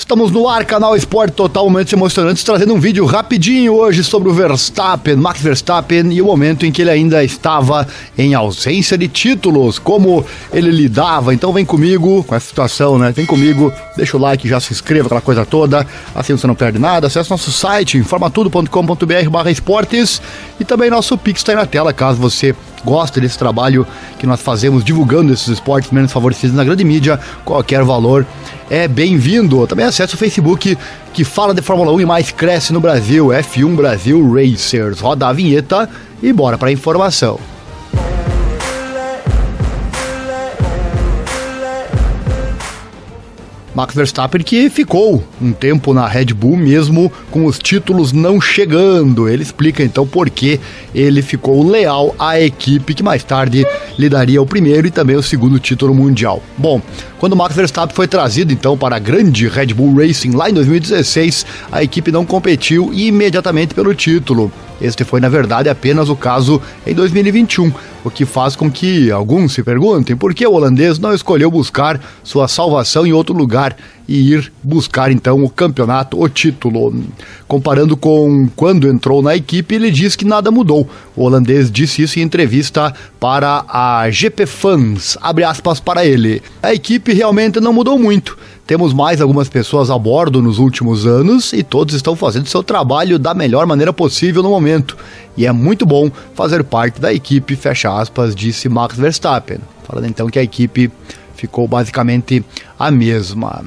Estamos no ar, canal Esporte Total, momentos emocionantes, trazendo um vídeo rapidinho hoje sobre o Verstappen, Max Verstappen, e o momento em que ele ainda estava em ausência de títulos, como ele lidava. Então vem comigo com essa situação, né? Vem comigo, deixa o like, já se inscreva, aquela coisa toda, assim você não perde nada. Acesse nosso site, informatudo.com.br barra esportes, e também nosso Pix está aí na tela, caso você gosta desse trabalho que nós fazemos divulgando esses esportes menos favorecidos na grande mídia, qualquer valor é bem-vindo. Também acesse o Facebook que fala de Fórmula 1 e mais cresce no Brasil, F1 Brasil Racers. Roda a vinheta e bora para a informação. Max Verstappen que ficou um tempo na Red Bull mesmo com os títulos não chegando. Ele explica então por que ele ficou leal à equipe que mais tarde lhe daria o primeiro e também o segundo título mundial. Bom, quando Max Verstappen foi trazido então para a grande Red Bull Racing lá em 2016, a equipe não competiu imediatamente pelo título. Este foi, na verdade, apenas o caso em 2021, o que faz com que alguns se perguntem por que o holandês não escolheu buscar sua salvação em outro lugar e ir buscar então o campeonato, o título. Comparando com quando entrou na equipe, ele diz que nada mudou. O holandês disse isso em entrevista para a GP Fans, abre aspas para ele. A equipe realmente não mudou muito. Temos mais algumas pessoas a bordo nos últimos anos e todos estão fazendo seu trabalho da melhor maneira possível no momento. E é muito bom fazer parte da equipe, fecha aspas, disse Max Verstappen. Falando então que a equipe ficou basicamente a mesma.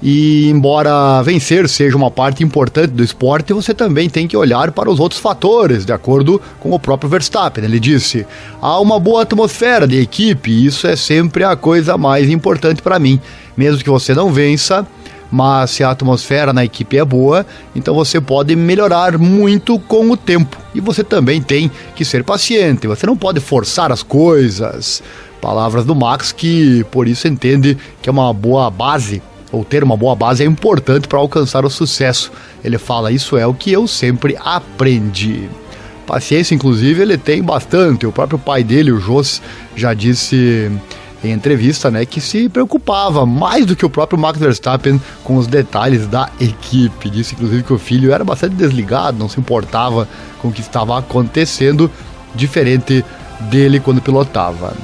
E embora vencer seja uma parte importante do esporte, você também tem que olhar para os outros fatores, de acordo com o próprio Verstappen. Ele disse: há uma boa atmosfera de equipe isso é sempre a coisa mais importante para mim. Mesmo que você não vença, mas se a atmosfera na equipe é boa, então você pode melhorar muito com o tempo. E você também tem que ser paciente, você não pode forçar as coisas. Palavras do Max que por isso entende que é uma boa base ou ter uma boa base é importante para alcançar o sucesso. Ele fala: Isso é o que eu sempre aprendi. Paciência, inclusive, ele tem bastante. O próprio pai dele, o Jos, já disse em entrevista, né, que se preocupava mais do que o próprio Max Verstappen com os detalhes da equipe. Disse inclusive que o filho era bastante desligado, não se importava com o que estava acontecendo, diferente dele quando pilotava.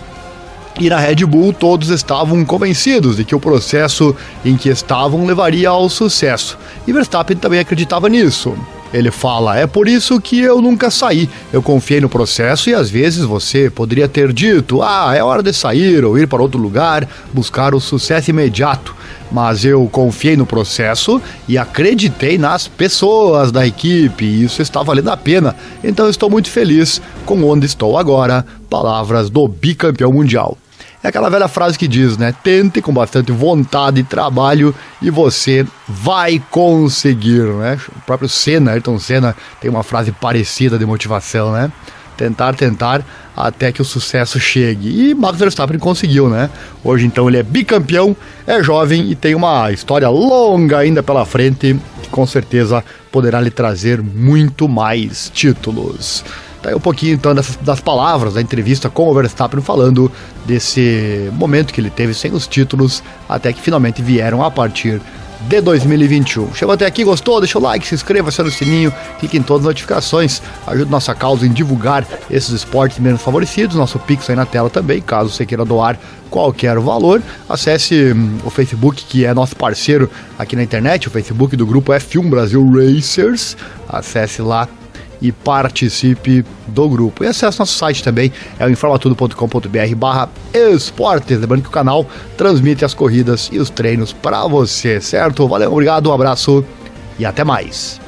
E na Red Bull todos estavam convencidos de que o processo em que estavam levaria ao sucesso. E Verstappen também acreditava nisso. Ele fala: É por isso que eu nunca saí. Eu confiei no processo e às vezes você poderia ter dito: Ah, é hora de sair ou ir para outro lugar, buscar o sucesso imediato. Mas eu confiei no processo e acreditei nas pessoas da equipe e isso está valendo a pena. Então estou muito feliz com onde estou agora. Palavras do bicampeão mundial. É aquela velha frase que diz, né? Tente com bastante vontade e trabalho e você vai conseguir, né? O próprio Senna, Ayrton Senna, tem uma frase parecida de motivação, né? Tentar, tentar, até que o sucesso chegue. E Max Verstappen conseguiu, né? Hoje, então, ele é bicampeão, é jovem e tem uma história longa ainda pela frente, que com certeza poderá lhe trazer muito mais títulos. Tá aí um pouquinho então dessas, das palavras da entrevista com o Verstappen falando desse momento que ele teve sem os títulos até que finalmente vieram a partir de 2021. Chegou até aqui, gostou? Deixa o like, se inscreva, aciona o sininho, clique em todas as notificações, ajude nossa causa em divulgar esses esportes menos favorecidos. Nosso Pix aí na tela também, caso você queira doar qualquer valor. Acesse hum, o Facebook, que é nosso parceiro aqui na internet, o Facebook do grupo F1 Brasil Racers. Acesse lá e participe do grupo. E acesse nosso site também, é o informatudo.com.br barra esportes. Lembrando que o canal transmite as corridas e os treinos para você, certo? Valeu, obrigado, um abraço e até mais.